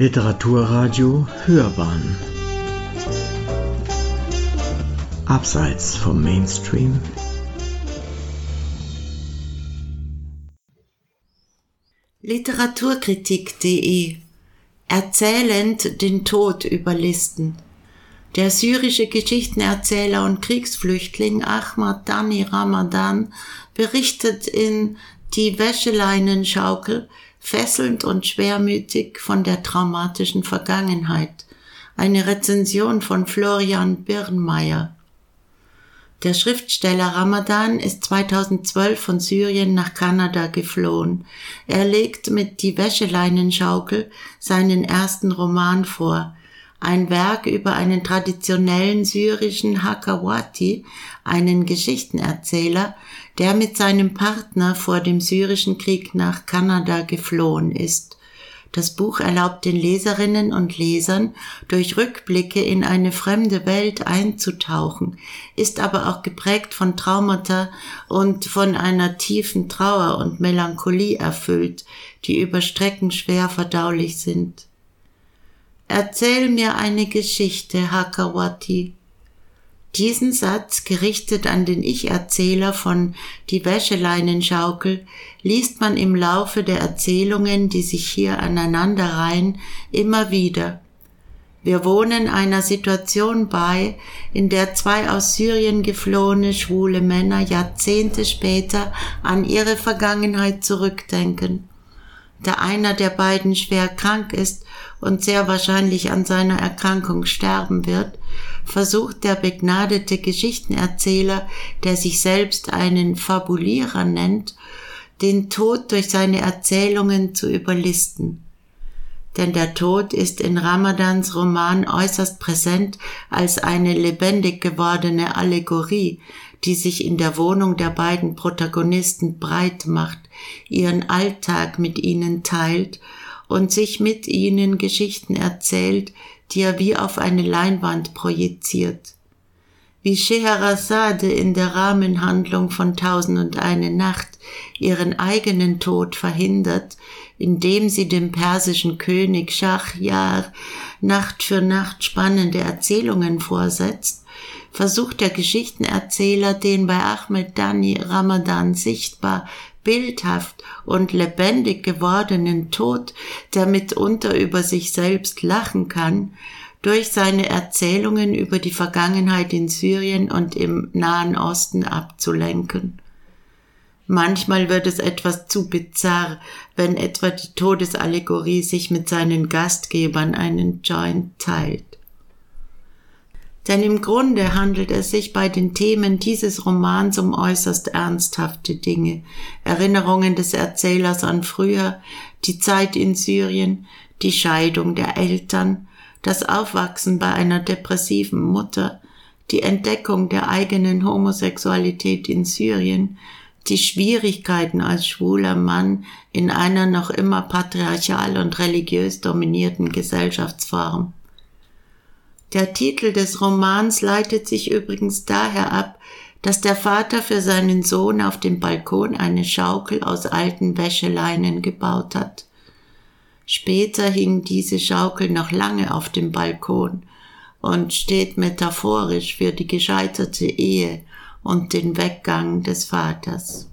Literaturradio Hörbahn. Abseits vom Mainstream. Literaturkritik.de Erzählend den Tod überlisten. Der syrische Geschichtenerzähler und Kriegsflüchtling Ahmad Dani Ramadan berichtet in Die Wäscheleinenschaukel fesselnd und schwermütig von der traumatischen Vergangenheit. Eine Rezension von Florian Birnmeier. Der Schriftsteller Ramadan ist 2012 von Syrien nach Kanada geflohen. Er legt mit Die Wäscheleinenschaukel seinen ersten Roman vor, ein Werk über einen traditionellen syrischen Hakawati, einen Geschichtenerzähler, der mit seinem Partner vor dem syrischen Krieg nach Kanada geflohen ist. Das Buch erlaubt den Leserinnen und Lesern, durch Rückblicke in eine fremde Welt einzutauchen, ist aber auch geprägt von Traumata und von einer tiefen Trauer und Melancholie erfüllt, die über Strecken schwer verdaulich sind. Erzähl mir eine Geschichte, Hakawati. Diesen Satz, gerichtet an den Ich-Erzähler von Die Wäscheleinenschaukel, liest man im Laufe der Erzählungen, die sich hier aneinanderreihen, immer wieder. Wir wohnen einer Situation bei, in der zwei aus Syrien geflohene schwule Männer Jahrzehnte später an ihre Vergangenheit zurückdenken da einer der beiden schwer krank ist und sehr wahrscheinlich an seiner Erkrankung sterben wird, versucht der begnadete Geschichtenerzähler, der sich selbst einen Fabulierer nennt, den Tod durch seine Erzählungen zu überlisten. Denn der Tod ist in Ramadans Roman äußerst präsent als eine lebendig gewordene Allegorie, die sich in der Wohnung der beiden Protagonisten breit macht, ihren Alltag mit ihnen teilt und sich mit ihnen Geschichten erzählt, die er wie auf eine Leinwand projiziert. Wie Scheherazade in der Rahmenhandlung von Tausend und eine Nacht ihren eigenen Tod verhindert, indem sie dem persischen König Schachjar Nacht für Nacht spannende Erzählungen vorsetzt, versucht der Geschichtenerzähler den bei Ahmed Dani Ramadan sichtbar bildhaft und lebendig gewordenen Tod, der mitunter über sich selbst lachen kann, durch seine Erzählungen über die Vergangenheit in Syrien und im Nahen Osten abzulenken. Manchmal wird es etwas zu bizarr, wenn etwa die Todesallegorie sich mit seinen Gastgebern einen Joint teilt. Denn im Grunde handelt es sich bei den Themen dieses Romans um äußerst ernsthafte Dinge. Erinnerungen des Erzählers an früher, die Zeit in Syrien, die Scheidung der Eltern, das Aufwachsen bei einer depressiven Mutter, die Entdeckung der eigenen Homosexualität in Syrien, die Schwierigkeiten als schwuler Mann in einer noch immer patriarchal und religiös dominierten Gesellschaftsform. Der Titel des Romans leitet sich übrigens daher ab, dass der Vater für seinen Sohn auf dem Balkon eine Schaukel aus alten Wäscheleinen gebaut hat. Später hing diese Schaukel noch lange auf dem Balkon und steht metaphorisch für die gescheiterte Ehe und den Weggang des Vaters.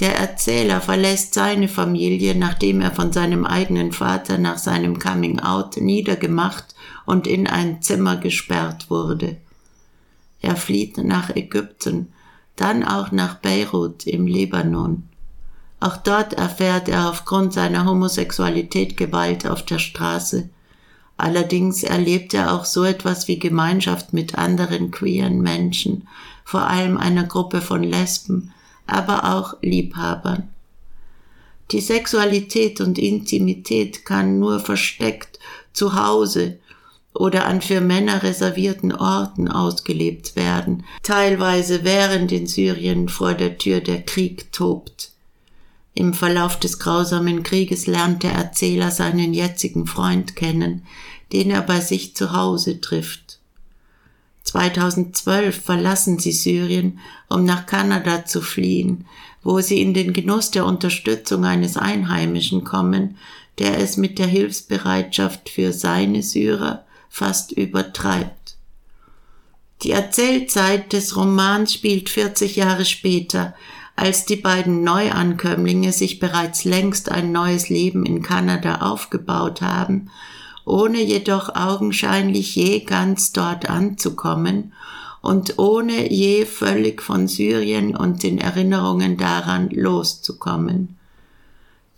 Der Erzähler verlässt seine Familie, nachdem er von seinem eigenen Vater nach seinem Coming Out niedergemacht und in ein Zimmer gesperrt wurde. Er flieht nach Ägypten, dann auch nach Beirut im Libanon. Auch dort erfährt er aufgrund seiner Homosexualität Gewalt auf der Straße. Allerdings erlebt er auch so etwas wie Gemeinschaft mit anderen queeren Menschen, vor allem einer Gruppe von Lesben, aber auch Liebhabern. Die Sexualität und Intimität kann nur versteckt zu Hause oder an für Männer reservierten Orten ausgelebt werden, teilweise während in Syrien vor der Tür der Krieg tobt. Im Verlauf des grausamen Krieges lernt der Erzähler seinen jetzigen Freund kennen, den er bei sich zu Hause trifft. 2012 verlassen sie Syrien, um nach Kanada zu fliehen, wo sie in den Genuss der Unterstützung eines Einheimischen kommen, der es mit der Hilfsbereitschaft für seine Syrer fast übertreibt. Die Erzählzeit des Romans spielt 40 Jahre später, als die beiden Neuankömmlinge sich bereits längst ein neues Leben in Kanada aufgebaut haben, ohne jedoch augenscheinlich je ganz dort anzukommen und ohne je völlig von Syrien und den Erinnerungen daran loszukommen.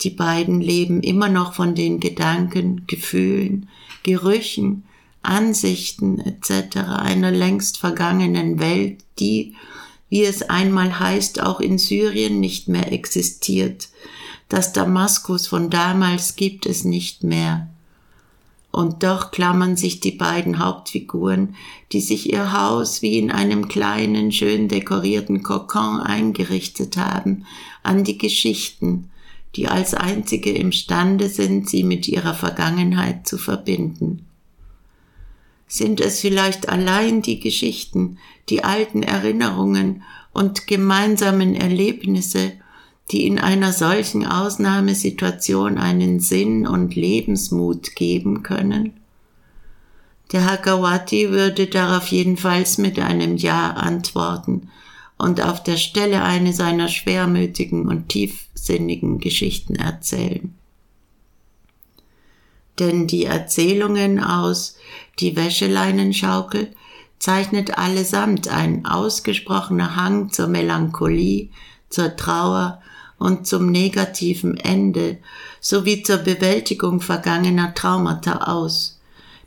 Die beiden leben immer noch von den Gedanken, Gefühlen, Gerüchen, Ansichten etc. einer längst vergangenen Welt, die, wie es einmal heißt, auch in Syrien nicht mehr existiert. Das Damaskus von damals gibt es nicht mehr. Und doch klammern sich die beiden Hauptfiguren, die sich ihr Haus wie in einem kleinen, schön dekorierten Kokon eingerichtet haben, an die Geschichten, die als einzige imstande sind, sie mit ihrer Vergangenheit zu verbinden. Sind es vielleicht allein die Geschichten, die alten Erinnerungen und gemeinsamen Erlebnisse, die in einer solchen Ausnahmesituation einen Sinn und Lebensmut geben können? Der Hakawati würde darauf jedenfalls mit einem Ja antworten und auf der Stelle eine seiner schwermütigen und tiefsinnigen Geschichten erzählen. Denn die Erzählungen aus Die Wäscheleinenschaukel zeichnet allesamt ein ausgesprochener Hang zur Melancholie, zur Trauer und zum negativen Ende sowie zur Bewältigung vergangener Traumata aus.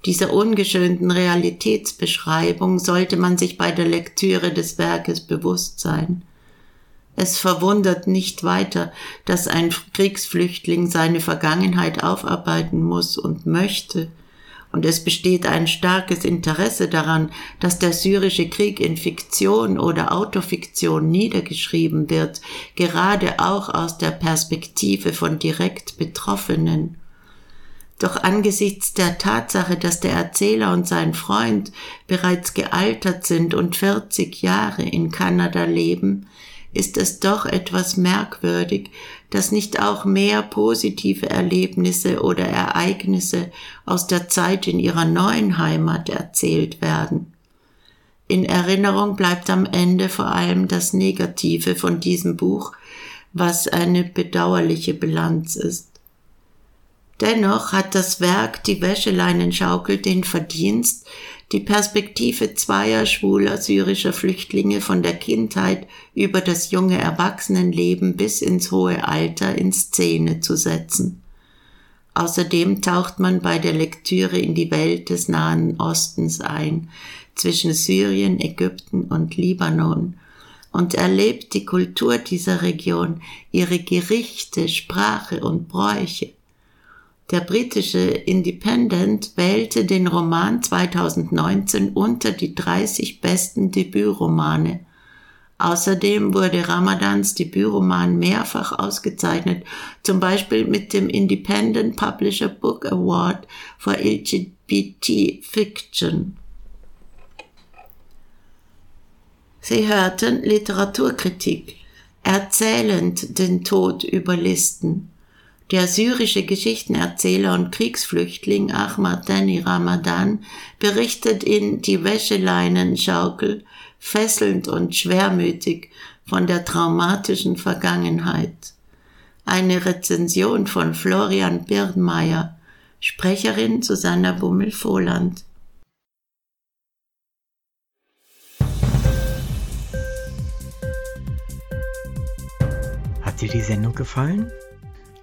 Dieser ungeschönten Realitätsbeschreibung sollte man sich bei der Lektüre des Werkes bewusst sein. Es verwundert nicht weiter, dass ein Kriegsflüchtling seine Vergangenheit aufarbeiten muss und möchte, und es besteht ein starkes Interesse daran, dass der syrische Krieg in Fiktion oder Autofiktion niedergeschrieben wird, gerade auch aus der Perspektive von direkt Betroffenen. Doch angesichts der Tatsache, dass der Erzähler und sein Freund bereits gealtert sind und 40 Jahre in Kanada leben, ist es doch etwas merkwürdig, dass nicht auch mehr positive Erlebnisse oder Ereignisse aus der Zeit in ihrer neuen Heimat erzählt werden. In Erinnerung bleibt am Ende vor allem das Negative von diesem Buch, was eine bedauerliche Bilanz ist. Dennoch hat das Werk Die Wäscheleinenschaukel den Verdienst, die Perspektive zweier schwuler syrischer Flüchtlinge von der Kindheit über das junge Erwachsenenleben bis ins hohe Alter in Szene zu setzen. Außerdem taucht man bei der Lektüre in die Welt des Nahen Ostens ein, zwischen Syrien, Ägypten und Libanon, und erlebt die Kultur dieser Region, ihre Gerichte, Sprache und Bräuche. Der britische Independent wählte den Roman 2019 unter die 30 besten Debütromane. Außerdem wurde Ramadans Debütroman mehrfach ausgezeichnet, zum Beispiel mit dem Independent Publisher Book Award for LGBT Fiction. Sie hörten Literaturkritik, erzählend den Tod überlisten der syrische Geschichtenerzähler und Kriegsflüchtling Ahmad Dani Ramadan berichtet in Die Wäscheleinenschaukel fesselnd und schwermütig von der traumatischen Vergangenheit. Eine Rezension von Florian Birnmeier, Sprecherin Susanna Bummel-Vohland. Hat dir die Sendung gefallen?